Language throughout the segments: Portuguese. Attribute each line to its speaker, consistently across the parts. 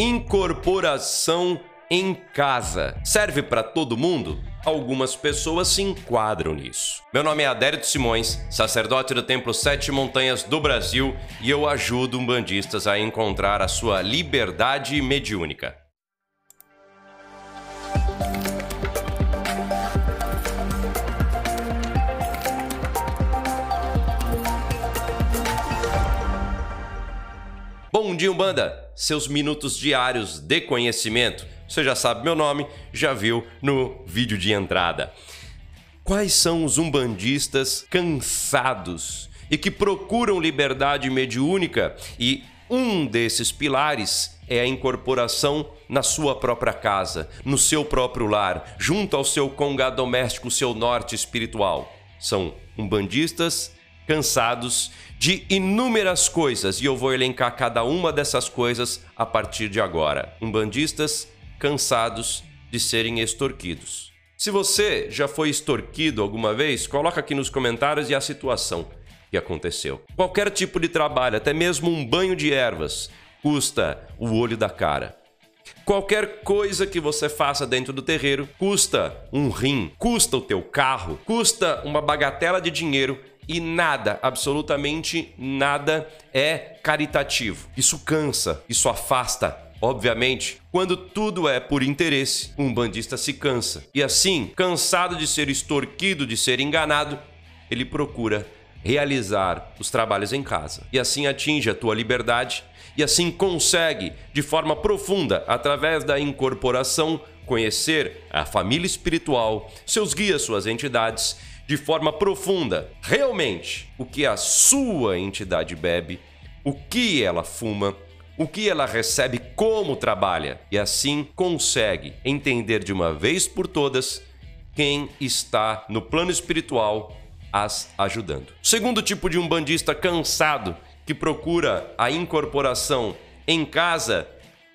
Speaker 1: Incorporação em casa. Serve para todo mundo? Algumas pessoas se enquadram nisso. Meu nome é Adérito Simões, sacerdote do Templo Sete Montanhas do Brasil, e eu ajudo umbandistas a encontrar a sua liberdade mediúnica. Bom dia, Umbanda! Seus minutos diários de conhecimento. Você já sabe meu nome, já viu no vídeo de entrada. Quais são os umbandistas cansados e que procuram liberdade mediúnica? E um desses pilares é a incorporação na sua própria casa, no seu próprio lar, junto ao seu congá doméstico, seu norte espiritual. São umbandistas cansados de inúmeras coisas e eu vou elencar cada uma dessas coisas a partir de agora. Umbandistas cansados de serem extorquidos. Se você já foi extorquido alguma vez, coloca aqui nos comentários e a situação que aconteceu. Qualquer tipo de trabalho, até mesmo um banho de ervas, custa o olho da cara. Qualquer coisa que você faça dentro do terreiro custa um rim, custa o teu carro, custa uma bagatela de dinheiro e nada, absolutamente nada é caritativo. Isso cansa, isso afasta. Obviamente, quando tudo é por interesse, um bandista se cansa. E assim, cansado de ser extorquido, de ser enganado, ele procura realizar os trabalhos em casa. E assim atinge a tua liberdade e assim consegue, de forma profunda, através da incorporação, conhecer a família espiritual, seus guias, suas entidades de forma profunda, realmente, o que a sua entidade bebe, o que ela fuma, o que ela recebe, como trabalha, e assim consegue entender de uma vez por todas quem está no plano espiritual as ajudando. Segundo tipo de um bandista cansado que procura a incorporação em casa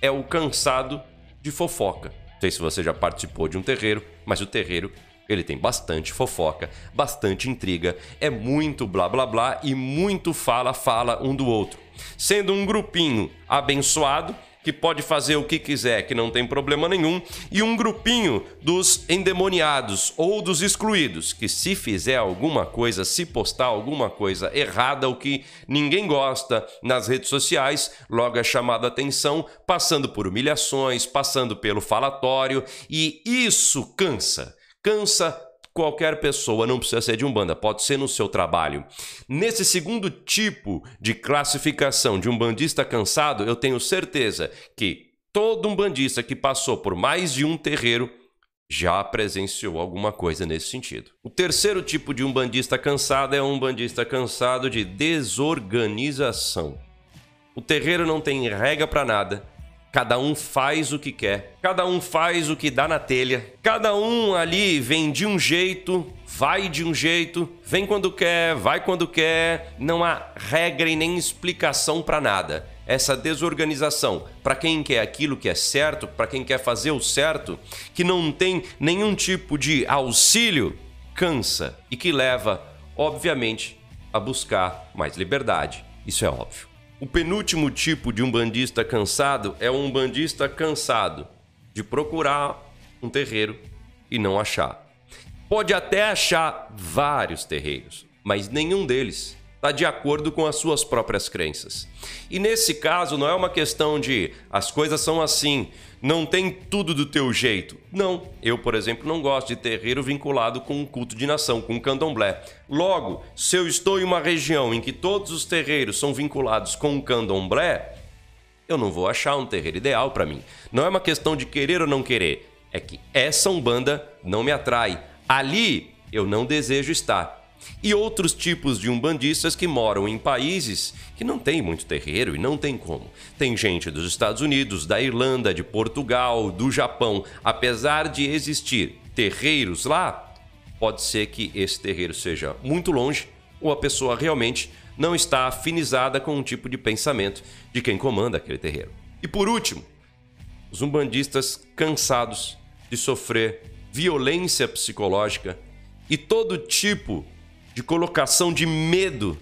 Speaker 1: é o cansado de fofoca. Não sei se você já participou de um terreiro, mas o terreiro ele tem bastante fofoca, bastante intriga, é muito blá blá blá e muito fala fala um do outro. Sendo um grupinho abençoado que pode fazer o que quiser, que não tem problema nenhum, e um grupinho dos endemoniados ou dos excluídos, que se fizer alguma coisa, se postar alguma coisa errada, o que ninguém gosta nas redes sociais, logo é chamado a atenção, passando por humilhações, passando pelo falatório, e isso cansa cansa qualquer pessoa, não precisa ser de umbanda, pode ser no seu trabalho. Nesse segundo tipo de classificação de um bandista cansado, eu tenho certeza que todo um bandista que passou por mais de um terreiro já presenciou alguma coisa nesse sentido. O terceiro tipo de um bandista cansado é um bandista cansado de desorganização. O terreiro não tem regra para nada, Cada um faz o que quer, cada um faz o que dá na telha, cada um ali vem de um jeito, vai de um jeito, vem quando quer, vai quando quer, não há regra e nem explicação para nada. Essa desorganização, para quem quer aquilo que é certo, para quem quer fazer o certo, que não tem nenhum tipo de auxílio, cansa e que leva, obviamente, a buscar mais liberdade. Isso é óbvio. O penúltimo tipo de um bandista cansado é um bandista cansado de procurar um terreiro e não achar. Pode até achar vários terreiros, mas nenhum deles está de acordo com as suas próprias crenças. E nesse caso, não é uma questão de as coisas são assim, não tem tudo do teu jeito. Não, eu, por exemplo, não gosto de terreiro vinculado com um culto de nação, com um candomblé. Logo, se eu estou em uma região em que todos os terreiros são vinculados com um candomblé, eu não vou achar um terreiro ideal para mim. Não é uma questão de querer ou não querer, é que essa umbanda não me atrai. Ali eu não desejo estar e outros tipos de umbandistas que moram em países que não tem muito terreiro e não tem como. Tem gente dos Estados Unidos, da Irlanda, de Portugal, do Japão. Apesar de existir terreiros lá, pode ser que esse terreiro seja muito longe ou a pessoa realmente não está afinizada com um tipo de pensamento de quem comanda aquele terreiro. E por último, os umbandistas cansados de sofrer violência psicológica e todo tipo de colocação de medo,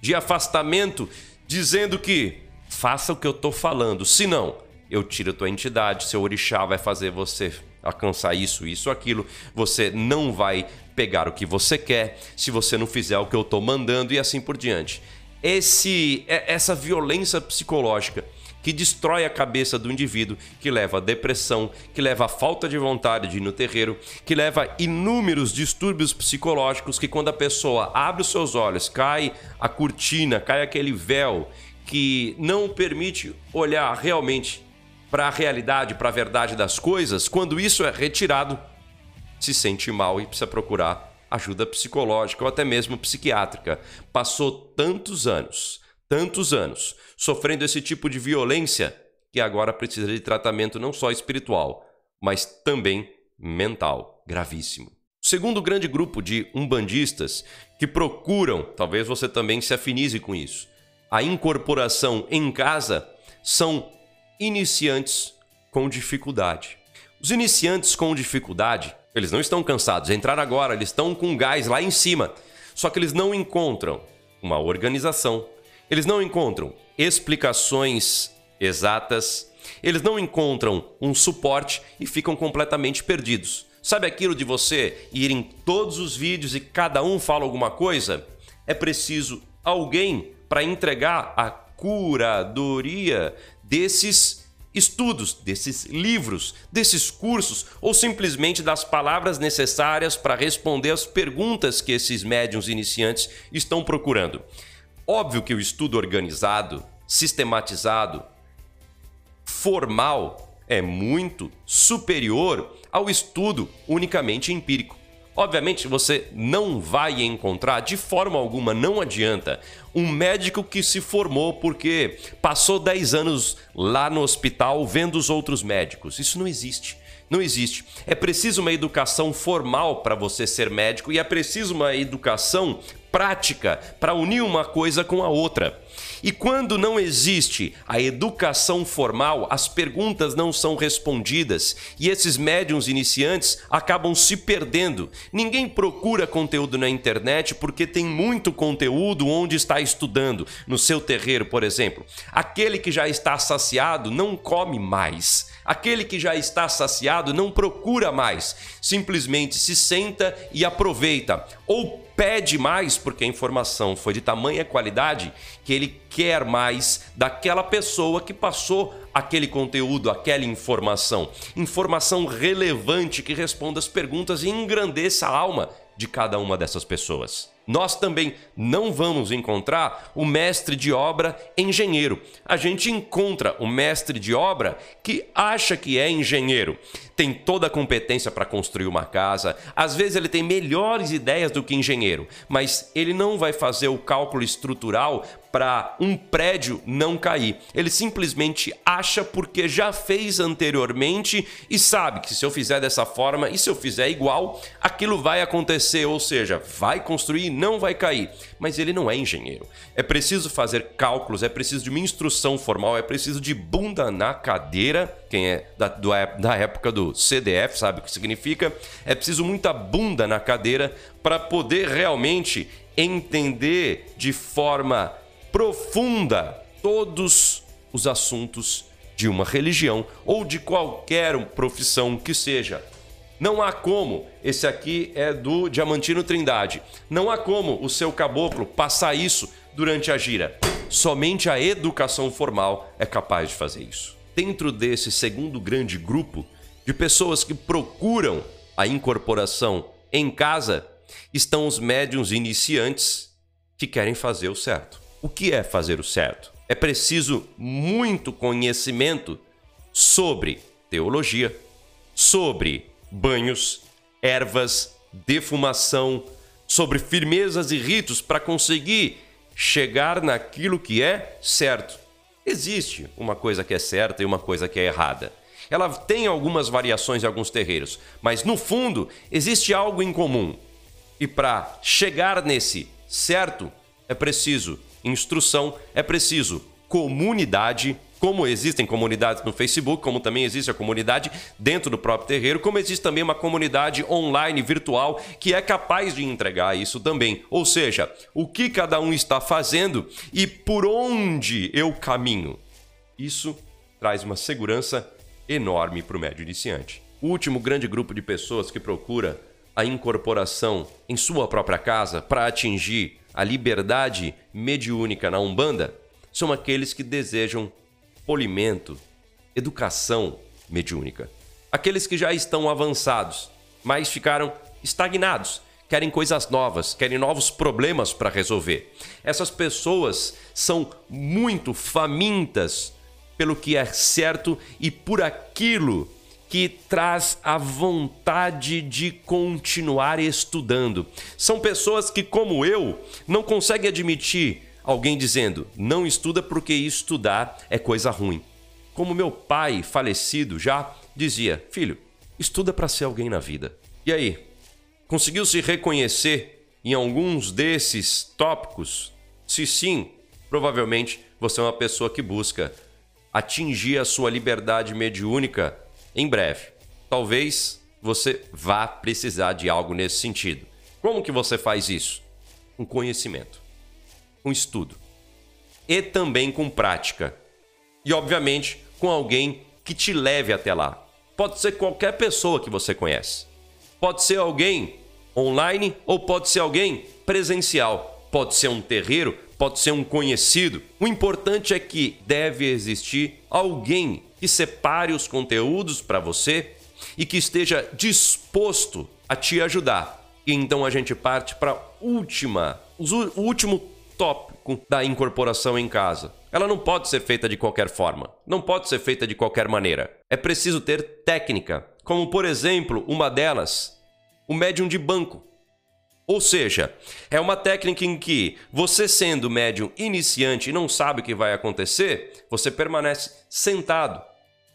Speaker 1: de afastamento, dizendo que faça o que eu estou falando, senão eu tiro a tua entidade, seu orixá vai fazer você alcançar isso, isso, aquilo. Você não vai pegar o que você quer se você não fizer o que eu estou mandando e assim por diante. Esse, essa violência psicológica que destrói a cabeça do indivíduo, que leva à depressão, que leva à falta de vontade de ir no terreiro, que leva a inúmeros distúrbios psicológicos que quando a pessoa abre os seus olhos, cai a cortina, cai aquele véu que não permite olhar realmente para a realidade, para a verdade das coisas, quando isso é retirado, se sente mal e precisa procurar ajuda psicológica ou até mesmo psiquiátrica. Passou tantos anos, tantos anos sofrendo esse tipo de violência que agora precisa de tratamento não só espiritual, mas também mental, gravíssimo. O segundo grande grupo de umbandistas que procuram, talvez você também se afinize com isso, a incorporação em casa são iniciantes com dificuldade. Os iniciantes com dificuldade, eles não estão cansados, entraram agora, eles estão com gás lá em cima. Só que eles não encontram uma organização, eles não encontram explicações exatas, eles não encontram um suporte e ficam completamente perdidos. Sabe aquilo de você ir em todos os vídeos e cada um fala alguma coisa? É preciso alguém para entregar a curadoria desses estudos, desses livros, desses cursos ou simplesmente das palavras necessárias para responder as perguntas que esses médiums iniciantes estão procurando. Óbvio que o estudo organizado, sistematizado, formal é muito superior ao estudo unicamente empírico. Obviamente você não vai encontrar de forma alguma, não adianta, um médico que se formou porque passou 10 anos lá no hospital vendo os outros médicos. Isso não existe. Não existe. É preciso uma educação formal para você ser médico e é preciso uma educação prática para unir uma coisa com a outra. E quando não existe a educação formal, as perguntas não são respondidas e esses médiums iniciantes acabam se perdendo. Ninguém procura conteúdo na internet porque tem muito conteúdo onde está estudando, no seu terreiro, por exemplo. Aquele que já está saciado não come mais. Aquele que já está saciado não procura mais, simplesmente se senta e aproveita ou pede mais porque a informação foi de tamanha qualidade que ele quer mais daquela pessoa que passou aquele conteúdo, aquela informação. Informação relevante que responda as perguntas e engrandeça a alma de cada uma dessas pessoas. Nós também não vamos encontrar o mestre de obra engenheiro. A gente encontra o mestre de obra que acha que é engenheiro, tem toda a competência para construir uma casa, às vezes ele tem melhores ideias do que engenheiro, mas ele não vai fazer o cálculo estrutural para um prédio não cair. Ele simplesmente acha porque já fez anteriormente e sabe que se eu fizer dessa forma e se eu fizer igual, aquilo vai acontecer, ou seja, vai construir e não vai cair. Mas ele não é engenheiro. É preciso fazer cálculos, é preciso de uma instrução formal, é preciso de bunda na cadeira. Quem é da, do, da época do CDF sabe o que significa. É preciso muita bunda na cadeira para poder realmente entender de forma profunda todos os assuntos de uma religião ou de qualquer profissão que seja. Não há como, esse aqui é do Diamantino Trindade, não há como o seu caboclo passar isso durante a gira. Somente a educação formal é capaz de fazer isso. Dentro desse segundo grande grupo de pessoas que procuram a incorporação em casa, estão os médiums iniciantes que querem fazer o certo. O que é fazer o certo? É preciso muito conhecimento sobre teologia, sobre banhos, ervas, defumação, sobre firmezas e ritos para conseguir chegar naquilo que é certo. Existe uma coisa que é certa e uma coisa que é errada. Ela tem algumas variações em alguns terreiros, mas no fundo existe algo em comum. E para chegar nesse certo, é preciso instrução, é preciso comunidade, como existem comunidades no Facebook, como também existe a comunidade dentro do próprio terreiro, como existe também uma comunidade online virtual que é capaz de entregar isso também. Ou seja, o que cada um está fazendo e por onde eu caminho. Isso traz uma segurança enorme para o médio iniciante. O último grande grupo de pessoas que procura a incorporação em sua própria casa para atingir a liberdade mediúnica na Umbanda são aqueles que desejam polimento, educação mediúnica. Aqueles que já estão avançados, mas ficaram estagnados, querem coisas novas, querem novos problemas para resolver. Essas pessoas são muito famintas pelo que é certo e por aquilo que traz a vontade de continuar estudando. São pessoas que, como eu, não conseguem admitir alguém dizendo não estuda porque estudar é coisa ruim. Como meu pai, falecido já, dizia: Filho, estuda para ser alguém na vida. E aí? Conseguiu se reconhecer em alguns desses tópicos? Se sim, provavelmente você é uma pessoa que busca atingir a sua liberdade mediúnica em breve. Talvez você vá precisar de algo nesse sentido. Como que você faz isso? Com conhecimento, com estudo e também com prática. E obviamente com alguém que te leve até lá. Pode ser qualquer pessoa que você conhece. Pode ser alguém online ou pode ser alguém presencial. Pode ser um terreiro, pode ser um conhecido. O importante é que deve existir alguém que separe os conteúdos para você e que esteja disposto a te ajudar. E então a gente parte para última, o último tópico da incorporação em casa. Ela não pode ser feita de qualquer forma, não pode ser feita de qualquer maneira. É preciso ter técnica, como por exemplo, uma delas, o médium de banco. Ou seja, é uma técnica em que você, sendo médium iniciante e não sabe o que vai acontecer, você permanece sentado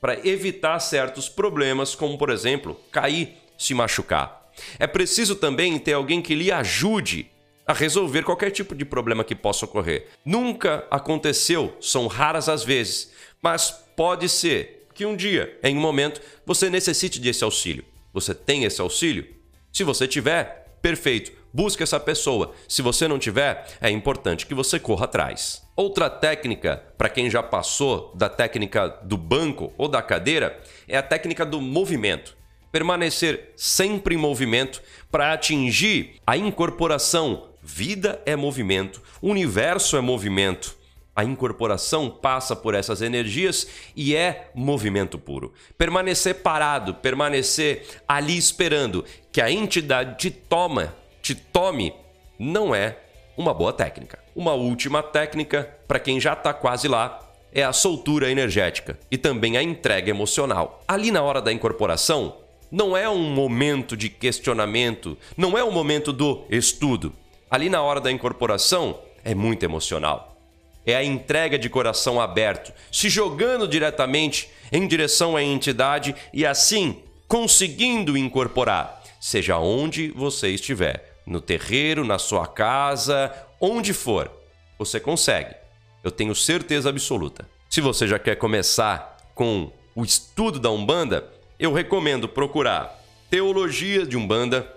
Speaker 1: para evitar certos problemas, como por exemplo, cair, se machucar. É preciso também ter alguém que lhe ajude a resolver qualquer tipo de problema que possa ocorrer. Nunca aconteceu, são raras as vezes, mas pode ser que um dia, em um momento, você necessite desse auxílio. Você tem esse auxílio? Se você tiver, perfeito busque essa pessoa. Se você não tiver, é importante que você corra atrás. Outra técnica, para quem já passou da técnica do banco ou da cadeira, é a técnica do movimento. Permanecer sempre em movimento para atingir a incorporação. Vida é movimento, universo é movimento. A incorporação passa por essas energias e é movimento puro. Permanecer parado, permanecer ali esperando que a entidade te toma te tome não é uma boa técnica. Uma última técnica, para quem já está quase lá, é a soltura energética e também a entrega emocional. Ali na hora da incorporação, não é um momento de questionamento, não é um momento do estudo. Ali na hora da incorporação, é muito emocional. É a entrega de coração aberto, se jogando diretamente em direção à entidade e assim conseguindo incorporar, seja onde você estiver no terreiro, na sua casa, onde for, você consegue. Eu tenho certeza absoluta. Se você já quer começar com o estudo da Umbanda, eu recomendo procurar Teologia de Umbanda,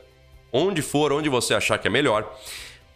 Speaker 1: onde for, onde você achar que é melhor,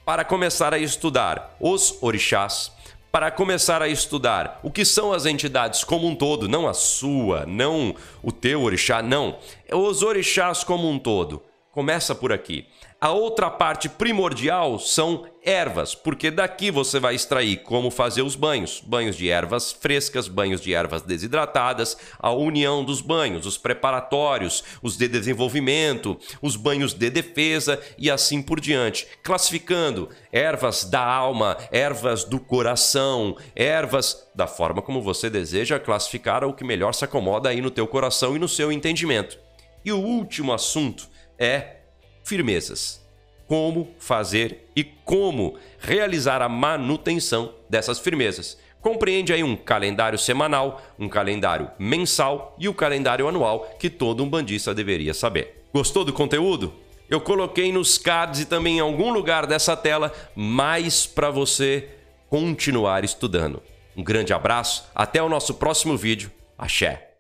Speaker 1: para começar a estudar os orixás, para começar a estudar o que são as entidades como um todo, não a sua, não o teu orixá, não, os orixás como um todo. Começa por aqui. A outra parte primordial são ervas, porque daqui você vai extrair como fazer os banhos: banhos de ervas frescas, banhos de ervas desidratadas, a união dos banhos, os preparatórios, os de desenvolvimento, os banhos de defesa e assim por diante, classificando ervas da alma, ervas do coração, ervas da forma como você deseja classificar o que melhor se acomoda aí no teu coração e no seu entendimento. E o último assunto é firmezas. Como fazer e como realizar a manutenção dessas firmezas. Compreende aí um calendário semanal, um calendário mensal e o calendário anual que todo um bandista deveria saber. Gostou do conteúdo? Eu coloquei nos cards e também em algum lugar dessa tela mais para você continuar estudando. Um grande abraço, até o nosso próximo vídeo. Axé!